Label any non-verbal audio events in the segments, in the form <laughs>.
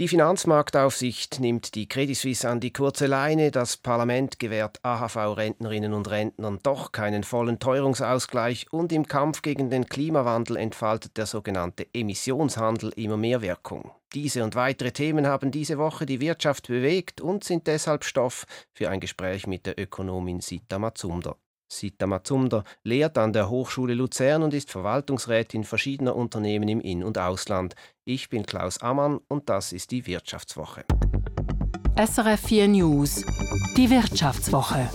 Die Finanzmarktaufsicht nimmt die Credit Suisse an die kurze Leine. Das Parlament gewährt AHV-Rentnerinnen und Rentnern doch keinen vollen Teuerungsausgleich und im Kampf gegen den Klimawandel entfaltet der sogenannte Emissionshandel immer mehr Wirkung. Diese und weitere Themen haben diese Woche die Wirtschaft bewegt und sind deshalb Stoff für ein Gespräch mit der Ökonomin Sita Mazumder. Sita Mazumder lehrt an der Hochschule Luzern und ist Verwaltungsrätin verschiedener Unternehmen im In- und Ausland. Ich bin Klaus Ammann und das ist die Wirtschaftswoche. SRF 4 News, die Wirtschaftswoche.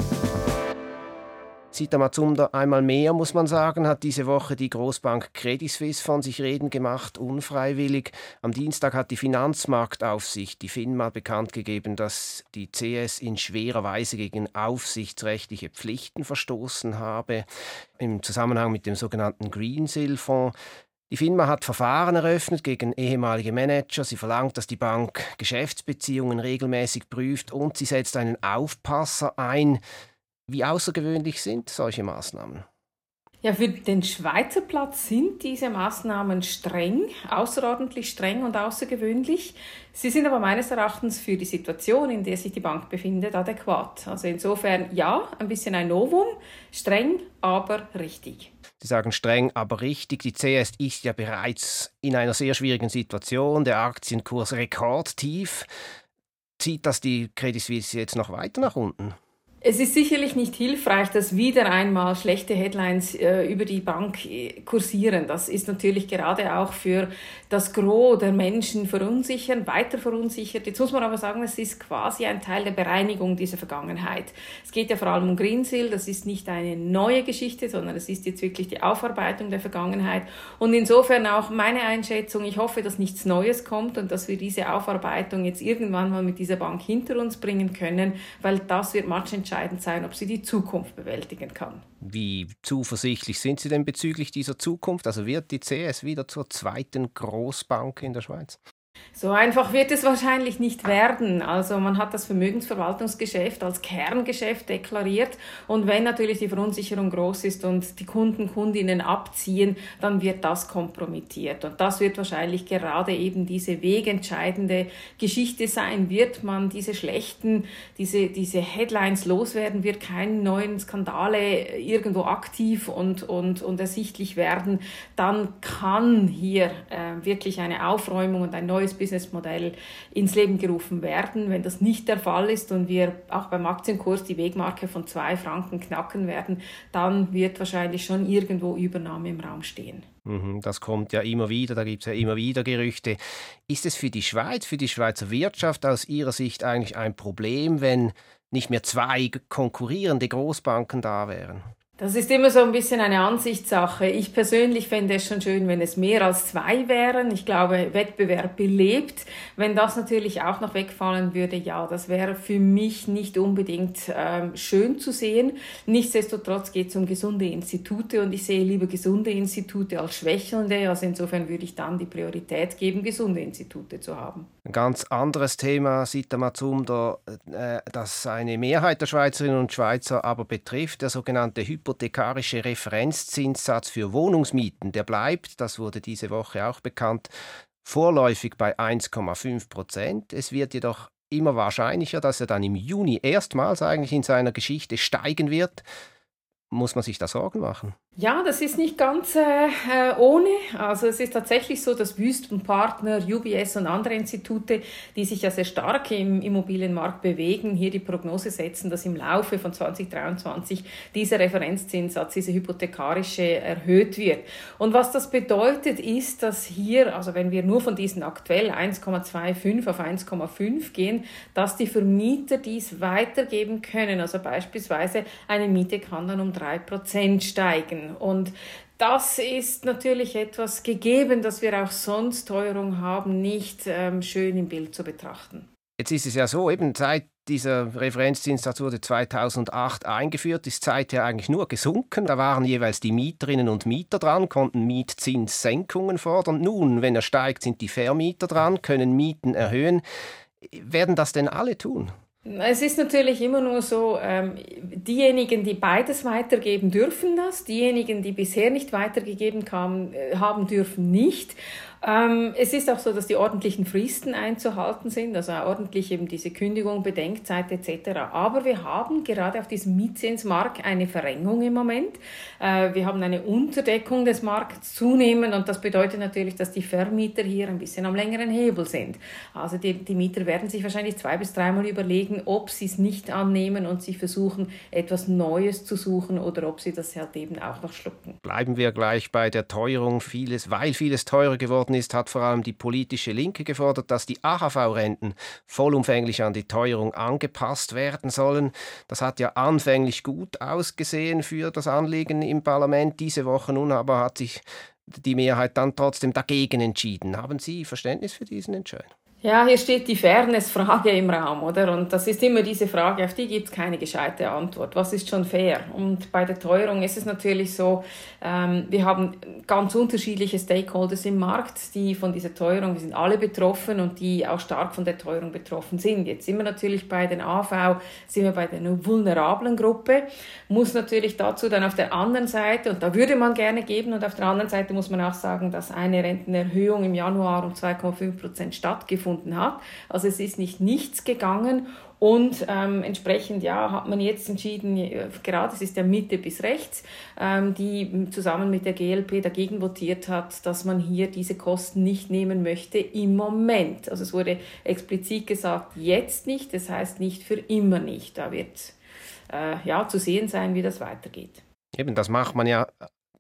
Sita Mazumder, einmal mehr muss man sagen, hat diese Woche die Großbank Credit Suisse von sich reden gemacht, unfreiwillig. Am Dienstag hat die Finanzmarktaufsicht, die FINMA, bekannt gegeben, dass die CS in schwerer Weise gegen aufsichtsrechtliche Pflichten verstoßen habe, im Zusammenhang mit dem sogenannten Greensill-Fonds. Die FINMA hat Verfahren eröffnet gegen ehemalige Manager. Sie verlangt, dass die Bank Geschäftsbeziehungen regelmäßig prüft und sie setzt einen Aufpasser ein. Wie außergewöhnlich sind solche Maßnahmen? Ja, für den Schweizer Platz sind diese Maßnahmen streng, außerordentlich streng und außergewöhnlich. Sie sind aber meines Erachtens für die Situation, in der sich die Bank befindet, adäquat. Also insofern ja, ein bisschen ein Novum, streng, aber richtig. Sie sagen streng, aber richtig. Die CS ist ja bereits in einer sehr schwierigen Situation. Der Aktienkurs rekordtief. Zieht das die Credit Suisse jetzt noch weiter nach unten? Es ist sicherlich nicht hilfreich, dass wieder einmal schlechte Headlines äh, über die Bank äh, kursieren. Das ist natürlich gerade auch für das Gros der Menschen verunsichern, weiter verunsichert. Jetzt muss man aber sagen, es ist quasi ein Teil der Bereinigung dieser Vergangenheit. Es geht ja vor allem um Greensill. Das ist nicht eine neue Geschichte, sondern es ist jetzt wirklich die Aufarbeitung der Vergangenheit. Und insofern auch meine Einschätzung, ich hoffe, dass nichts Neues kommt und dass wir diese Aufarbeitung jetzt irgendwann mal mit dieser Bank hinter uns bringen können, weil das wird matchentscheidend entscheidend sein, ob sie die Zukunft bewältigen kann. Wie zuversichtlich sind Sie denn bezüglich dieser Zukunft? Also wird die CS wieder zur zweiten Großbank in der Schweiz? So einfach wird es wahrscheinlich nicht werden. Also man hat das Vermögensverwaltungsgeschäft als Kerngeschäft deklariert und wenn natürlich die Verunsicherung groß ist und die Kunden, Kundinnen abziehen, dann wird das kompromittiert. Und das wird wahrscheinlich gerade eben diese wegentscheidende Geschichte sein. Wird man diese schlechten, diese, diese Headlines loswerden, wird keine neuen Skandale irgendwo aktiv und, und, und ersichtlich werden, dann kann hier äh, wirklich eine Aufräumung und ein neues neues Businessmodell ins Leben gerufen werden. Wenn das nicht der Fall ist und wir auch beim Aktienkurs die Wegmarke von zwei Franken knacken werden, dann wird wahrscheinlich schon irgendwo Übernahme im Raum stehen. Mhm, das kommt ja immer wieder, da gibt es ja immer wieder Gerüchte. Ist es für die Schweiz, für die Schweizer Wirtschaft aus Ihrer Sicht eigentlich ein Problem, wenn nicht mehr zwei konkurrierende Großbanken da wären? Das ist immer so ein bisschen eine Ansichtssache. Ich persönlich fände es schon schön, wenn es mehr als zwei wären. Ich glaube, Wettbewerb belebt. Wenn das natürlich auch noch wegfallen würde, ja, das wäre für mich nicht unbedingt ähm, schön zu sehen. Nichtsdestotrotz geht es um gesunde Institute und ich sehe lieber gesunde Institute als schwächelnde. Also insofern würde ich dann die Priorität geben, gesunde Institute zu haben. Ein ganz anderes Thema, Sita Mazumder, äh, das eine Mehrheit der Schweizerinnen und Schweizer aber betrifft, der sogenannte Hypo hypothekarische Referenzzinssatz für Wohnungsmieten, der bleibt, das wurde diese Woche auch bekannt, vorläufig bei 1,5 Prozent. Es wird jedoch immer wahrscheinlicher, dass er dann im Juni erstmals eigentlich in seiner Geschichte steigen wird. Muss man sich da Sorgen machen? Ja, das ist nicht ganz äh, äh, ohne. Also es ist tatsächlich so, dass Wüstenpartner, UBS und andere Institute, die sich ja sehr stark im Immobilienmarkt bewegen, hier die Prognose setzen, dass im Laufe von 2023 dieser Referenzzinssatz, diese hypothekarische, erhöht wird. Und was das bedeutet, ist, dass hier, also wenn wir nur von diesen aktuell 1,25 auf 1,5 gehen, dass die Vermieter dies weitergeben können. Also beispielsweise eine Miete kann dann um 3% steigen. Und das ist natürlich etwas gegeben, dass wir auch sonst Teuerung haben, nicht ähm, schön im Bild zu betrachten. Jetzt ist es ja so, eben seit dieser Referenzzinssatz wurde 2008 eingeführt, ist seither eigentlich nur gesunken. Da waren jeweils die Mieterinnen und Mieter dran, konnten Mietzinssenkungen fordern. Nun, wenn er steigt, sind die Vermieter dran, können Mieten erhöhen. Werden das denn alle tun? Es ist natürlich immer nur so, ähm, diejenigen, die beides weitergeben, dürfen das. Diejenigen, die bisher nicht weitergegeben äh, haben dürfen nicht. Ähm, es ist auch so, dass die ordentlichen Fristen einzuhalten sind, also ordentlich eben diese Kündigung, Bedenkzeit etc. Aber wir haben gerade auf diesem Mietzinsmarkt eine Verrengung im Moment. Äh, wir haben eine Unterdeckung des Markts zunehmend und das bedeutet natürlich, dass die Vermieter hier ein bisschen am längeren Hebel sind. Also die, die Mieter werden sich wahrscheinlich zwei bis dreimal überlegen, ob sie es nicht annehmen und sich versuchen, etwas Neues zu suchen oder ob sie das halt eben auch noch schlucken. Bleiben wir gleich bei der Teuerung. Vieles, weil vieles teurer geworden ist, hat vor allem die politische Linke gefordert, dass die AHV-Renten vollumfänglich an die Teuerung angepasst werden sollen. Das hat ja anfänglich gut ausgesehen für das Anliegen im Parlament. Diese Woche nun aber hat sich die Mehrheit dann trotzdem dagegen entschieden. Haben Sie Verständnis für diesen Entscheid? Ja, hier steht die Fairness-Frage im Raum, oder? Und das ist immer diese Frage, auf die gibt es keine gescheite Antwort. Was ist schon fair? Und bei der Teuerung ist es natürlich so, ähm, wir haben ganz unterschiedliche Stakeholders im Markt, die von dieser Teuerung, wir sind alle betroffen und die auch stark von der Teuerung betroffen sind. Jetzt sind wir natürlich bei den AV, sind wir bei der vulnerablen Gruppe, muss natürlich dazu dann auf der anderen Seite, und da würde man gerne geben, und auf der anderen Seite muss man auch sagen, dass eine Rentenerhöhung im Januar um 2,5 Prozent stattgefunden stattgefunden hat. Also es ist nicht nichts gegangen und ähm, entsprechend ja, hat man jetzt entschieden, gerade es ist ja Mitte bis rechts, ähm, die zusammen mit der GLP dagegen votiert hat, dass man hier diese Kosten nicht nehmen möchte im Moment. Also es wurde explizit gesagt, jetzt nicht, das heißt nicht für immer nicht. Da wird äh, ja zu sehen sein, wie das weitergeht. Eben, das macht man ja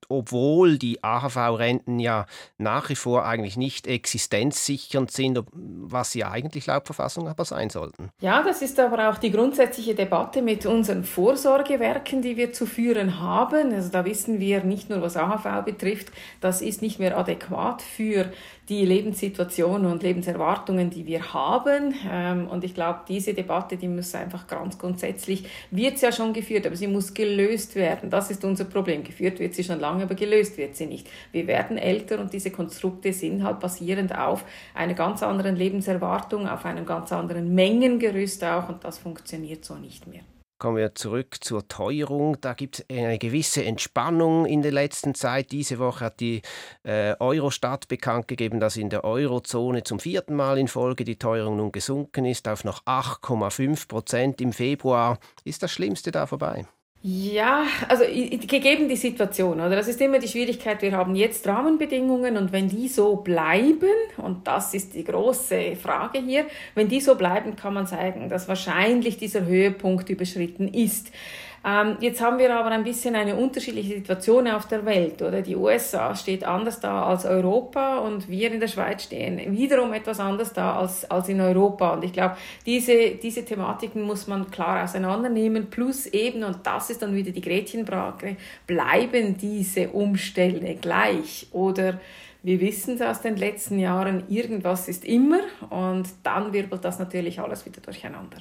obwohl die AHV-Renten ja nach wie vor eigentlich nicht existenzsichernd sind, was sie eigentlich laut Verfassung aber sein sollten. Ja, das ist aber auch die grundsätzliche Debatte mit unseren Vorsorgewerken, die wir zu führen haben. Also da wissen wir nicht nur, was AHV betrifft, das ist nicht mehr adäquat für die Lebenssituation und Lebenserwartungen, die wir haben. Ähm, und ich glaube, diese Debatte, die muss einfach ganz grundsätzlich, wird es ja schon geführt, aber sie muss gelöst werden. Das ist unser Problem. Geführt wird sie schon lange, aber gelöst wird sie nicht. Wir werden älter und diese Konstrukte sind halt basierend auf einer ganz anderen Lebenserwartung, auf einem ganz anderen Mengengerüst auch und das funktioniert so nicht mehr. Kommen wir zurück zur Teuerung. Da gibt es eine gewisse Entspannung in der letzten Zeit. Diese Woche hat die äh, Eurostat bekannt gegeben, dass in der Eurozone zum vierten Mal in Folge die Teuerung nun gesunken ist auf noch 8,5 Prozent im Februar. Ist das Schlimmste da vorbei? Ja, also gegeben die Situation, oder? Das ist immer die Schwierigkeit. Wir haben jetzt Rahmenbedingungen und wenn die so bleiben, und das ist die große Frage hier, wenn die so bleiben, kann man sagen, dass wahrscheinlich dieser Höhepunkt überschritten ist. Ähm, jetzt haben wir aber ein bisschen eine unterschiedliche Situation auf der Welt, oder? Die USA steht anders da als Europa und wir in der Schweiz stehen wiederum etwas anders da als, als in Europa. Und ich glaube, diese, diese Thematiken muss man klar auseinandernehmen. Plus eben, und das ist dann wieder die Gretchenfrage, bleiben diese Umstände gleich oder wir wissen es aus den letzten Jahren, irgendwas ist immer und dann wirbelt das natürlich alles wieder durcheinander.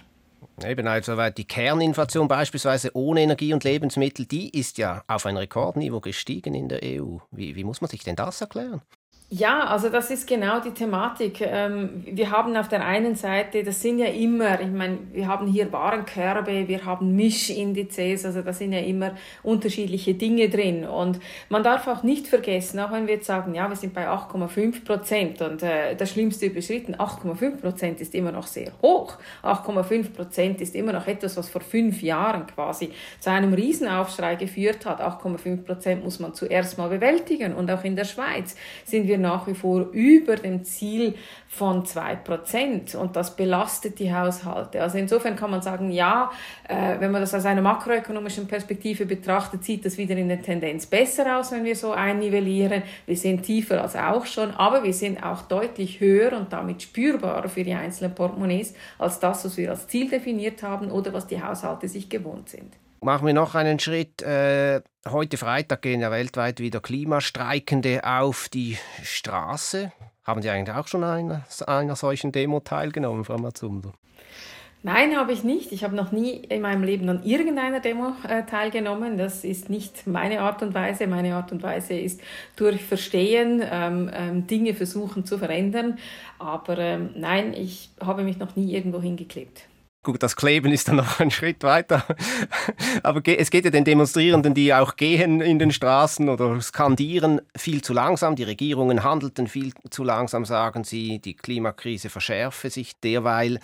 Eben, also die Kerninflation beispielsweise ohne Energie und Lebensmittel, die ist ja auf ein Rekordniveau gestiegen in der EU. Wie, wie muss man sich denn das erklären? Ja, also das ist genau die Thematik. Ähm, wir haben auf der einen Seite, das sind ja immer, ich meine, wir haben hier Warenkörbe, wir haben Mischindizes, also da sind ja immer unterschiedliche Dinge drin. Und man darf auch nicht vergessen, auch wenn wir jetzt sagen, ja, wir sind bei 8,5 Prozent und äh, das Schlimmste überschritten, 8,5 Prozent ist immer noch sehr hoch. 8,5 Prozent ist immer noch etwas, was vor fünf Jahren quasi zu einem Riesenaufschrei geführt hat. 8,5 Prozent muss man zuerst mal bewältigen. Und auch in der Schweiz sind wir nach wie vor über dem Ziel von 2% und das belastet die Haushalte. Also insofern kann man sagen, ja, äh, wenn man das aus einer makroökonomischen Perspektive betrachtet, sieht das wieder in der Tendenz besser aus, wenn wir so einnivellieren. Wir sind tiefer als auch schon, aber wir sind auch deutlich höher und damit spürbarer für die einzelnen Portemonnaies als das, was wir als Ziel definiert haben oder was die Haushalte sich gewohnt sind. Machen wir noch einen Schritt. Äh, heute Freitag gehen ja weltweit wieder Klimastreikende auf die Straße. Haben Sie eigentlich auch schon an einer, einer solchen Demo teilgenommen, Frau Mazumdo? Nein, habe ich nicht. Ich habe noch nie in meinem Leben an irgendeiner Demo äh, teilgenommen. Das ist nicht meine Art und Weise. Meine Art und Weise ist durch Verstehen ähm, ähm, Dinge versuchen zu verändern. Aber ähm, nein, ich habe mich noch nie irgendwo hingeklebt. Gut, das Kleben ist dann noch ein Schritt weiter. Aber es geht ja den Demonstrierenden, die auch gehen in den Straßen oder skandieren, viel zu langsam. Die Regierungen handelten viel zu langsam, sagen sie. Die Klimakrise verschärfe sich derweil.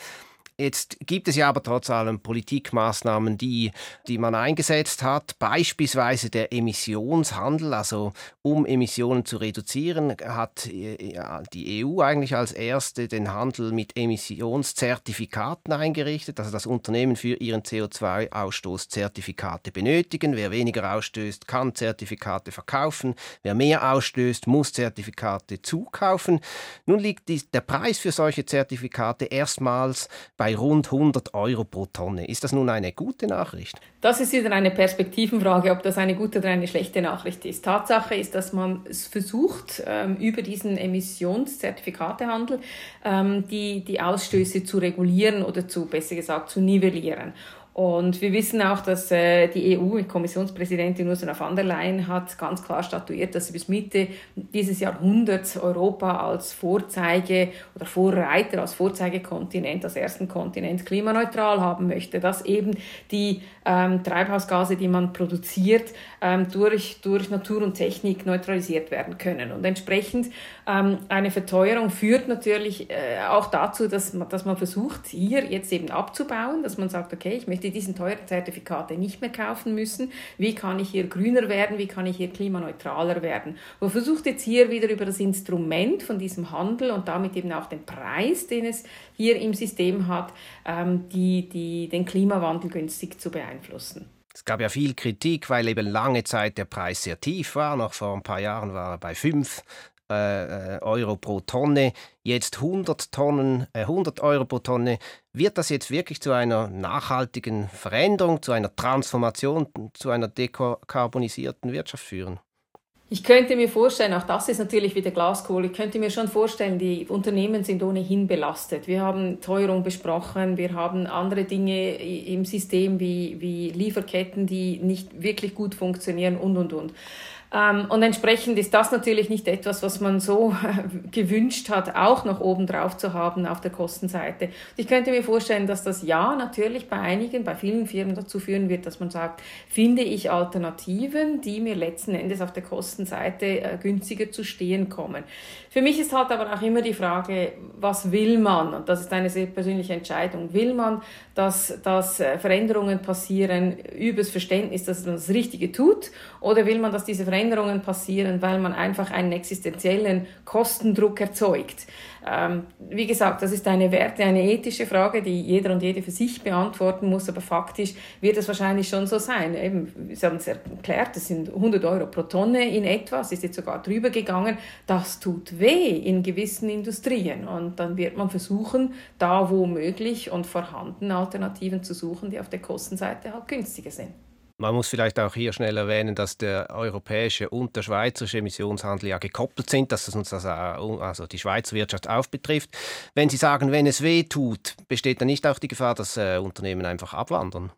Jetzt gibt es ja aber trotz allem Politikmaßnahmen, die, die man eingesetzt hat, beispielsweise der Emissionshandel, also um Emissionen zu reduzieren, hat ja, die EU eigentlich als erste den Handel mit Emissionszertifikaten eingerichtet, also das Unternehmen für ihren CO2-Ausstoß Zertifikate benötigen. Wer weniger ausstößt, kann Zertifikate verkaufen. Wer mehr ausstößt, muss Zertifikate zukaufen. Nun liegt die, der Preis für solche Zertifikate erstmals bei bei rund 100 Euro pro Tonne. Ist das nun eine gute Nachricht? Das ist wieder eine Perspektivenfrage, ob das eine gute oder eine schlechte Nachricht ist. Tatsache ist, dass man es versucht, ähm, über diesen Emissionszertifikatehandel ähm, die, die Ausstöße zu regulieren oder zu, besser gesagt, zu nivellieren. Und wir wissen auch, dass äh, die EU-Kommissionspräsidentin Ursula von der Leyen hat ganz klar statuiert, dass sie bis Mitte dieses Jahrhunderts Europa als Vorzeige oder Vorreiter, als Vorzeigekontinent, als ersten Kontinent klimaneutral haben möchte, dass eben die ähm, Treibhausgase, die man produziert, ähm, durch, durch Natur und Technik neutralisiert werden können. Und entsprechend ähm, eine Verteuerung führt natürlich äh, auch dazu, dass man, dass man versucht, hier jetzt eben abzubauen, dass man sagt, okay, ich möchte die diesen teuren Zertifikate nicht mehr kaufen müssen. Wie kann ich hier grüner werden? Wie kann ich hier klimaneutraler werden? Man versucht jetzt hier wieder über das Instrument von diesem Handel und damit eben auch den Preis, den es hier im System hat, ähm, die, die, den Klimawandel günstig zu beeinflussen. Es gab ja viel Kritik, weil eben lange Zeit der Preis sehr tief war. Noch vor ein paar Jahren war er bei 5 äh, äh, Euro pro Tonne, jetzt 100, Tonnen, äh, 100 Euro pro Tonne. Wird das jetzt wirklich zu einer nachhaltigen Veränderung, zu einer Transformation, zu einer dekarbonisierten Wirtschaft führen? Ich könnte mir vorstellen, auch das ist natürlich wieder Glaskohle, ich könnte mir schon vorstellen, die Unternehmen sind ohnehin belastet. Wir haben Teuerung besprochen, wir haben andere Dinge im System wie, wie Lieferketten, die nicht wirklich gut funktionieren und, und, und. Ähm, und entsprechend ist das natürlich nicht etwas, was man so <laughs> gewünscht hat, auch noch oben drauf zu haben auf der Kostenseite. ich könnte mir vorstellen, dass das ja natürlich bei einigen, bei vielen Firmen dazu führen wird, dass man sagt, finde ich Alternativen, die mir letzten Endes auf der Kostenseite äh, günstiger zu stehen kommen. Für mich ist halt aber auch immer die Frage, was will man? Und das ist eine sehr persönliche Entscheidung. Will man, dass, dass äh, Veränderungen passieren übers Verständnis, dass man das Richtige tut? Oder will man, dass diese Veränderungen passieren, weil man einfach einen existenziellen Kostendruck erzeugt? Ähm, wie gesagt, das ist eine Werte, eine ethische Frage, die jeder und jede für sich beantworten muss, aber faktisch wird es wahrscheinlich schon so sein. Eben, Sie haben es erklärt, das sind 100 Euro pro Tonne in etwa, es ist jetzt sogar drüber gegangen. Das tut weh in gewissen Industrien und dann wird man versuchen, da wo möglich und vorhanden Alternativen zu suchen, die auf der Kostenseite halt günstiger sind. Man muss vielleicht auch hier schnell erwähnen, dass der europäische und der schweizerische Emissionshandel ja gekoppelt sind, dass es uns auch, also die Schweizer Wirtschaft auch betrifft. Wenn Sie sagen, wenn es weh tut, besteht dann nicht auch die Gefahr, dass äh, Unternehmen einfach abwandern?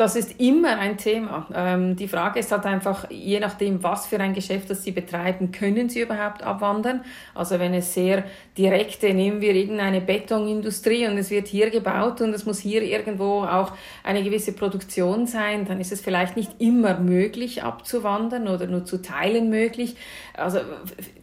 Das ist immer ein Thema. Ähm, die Frage ist halt einfach, je nachdem, was für ein Geschäft das Sie betreiben, können Sie überhaupt abwandern? Also wenn es sehr direkte, nehmen wir irgendeine Betonindustrie und es wird hier gebaut und es muss hier irgendwo auch eine gewisse Produktion sein, dann ist es vielleicht nicht immer möglich abzuwandern oder nur zu Teilen möglich. Also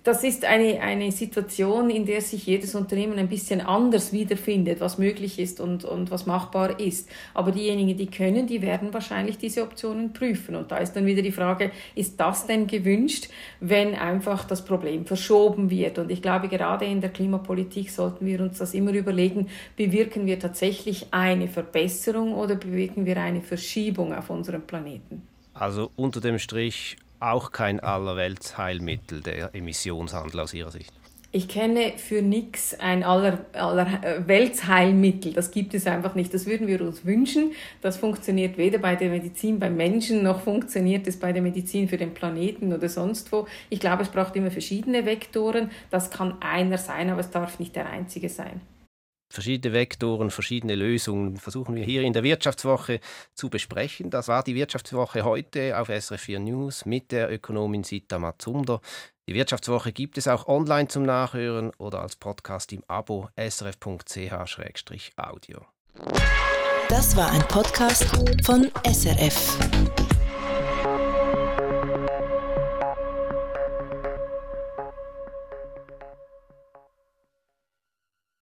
das ist eine, eine Situation, in der sich jedes Unternehmen ein bisschen anders wiederfindet, was möglich ist und, und was machbar ist. Aber diejenigen, die können, die werden wahrscheinlich diese Optionen prüfen. Und da ist dann wieder die Frage, ist das denn gewünscht, wenn einfach das Problem verschoben wird? Und ich glaube, gerade in der Klimapolitik sollten wir uns das immer überlegen, bewirken wir tatsächlich eine Verbesserung oder bewirken wir eine Verschiebung auf unserem Planeten? Also unter dem Strich auch kein Allerweltsheilmittel, der Emissionshandel aus Ihrer Sicht. Ich kenne für nichts ein aller, aller äh, Weltsheilmittel. Das gibt es einfach nicht. Das würden wir uns wünschen. Das funktioniert weder bei der Medizin beim Menschen noch funktioniert es bei der Medizin für den Planeten oder sonst wo. Ich glaube, es braucht immer verschiedene Vektoren. Das kann einer sein, aber es darf nicht der einzige sein. Verschiedene Vektoren, verschiedene Lösungen versuchen wir hier in der Wirtschaftswoche zu besprechen. Das war die Wirtschaftswoche heute auf SRF 4 News mit der Ökonomin Sita Matsunder. Die Wirtschaftswoche gibt es auch online zum Nachhören oder als Podcast im Abo srf.ch-audio. Das war ein Podcast von SRF.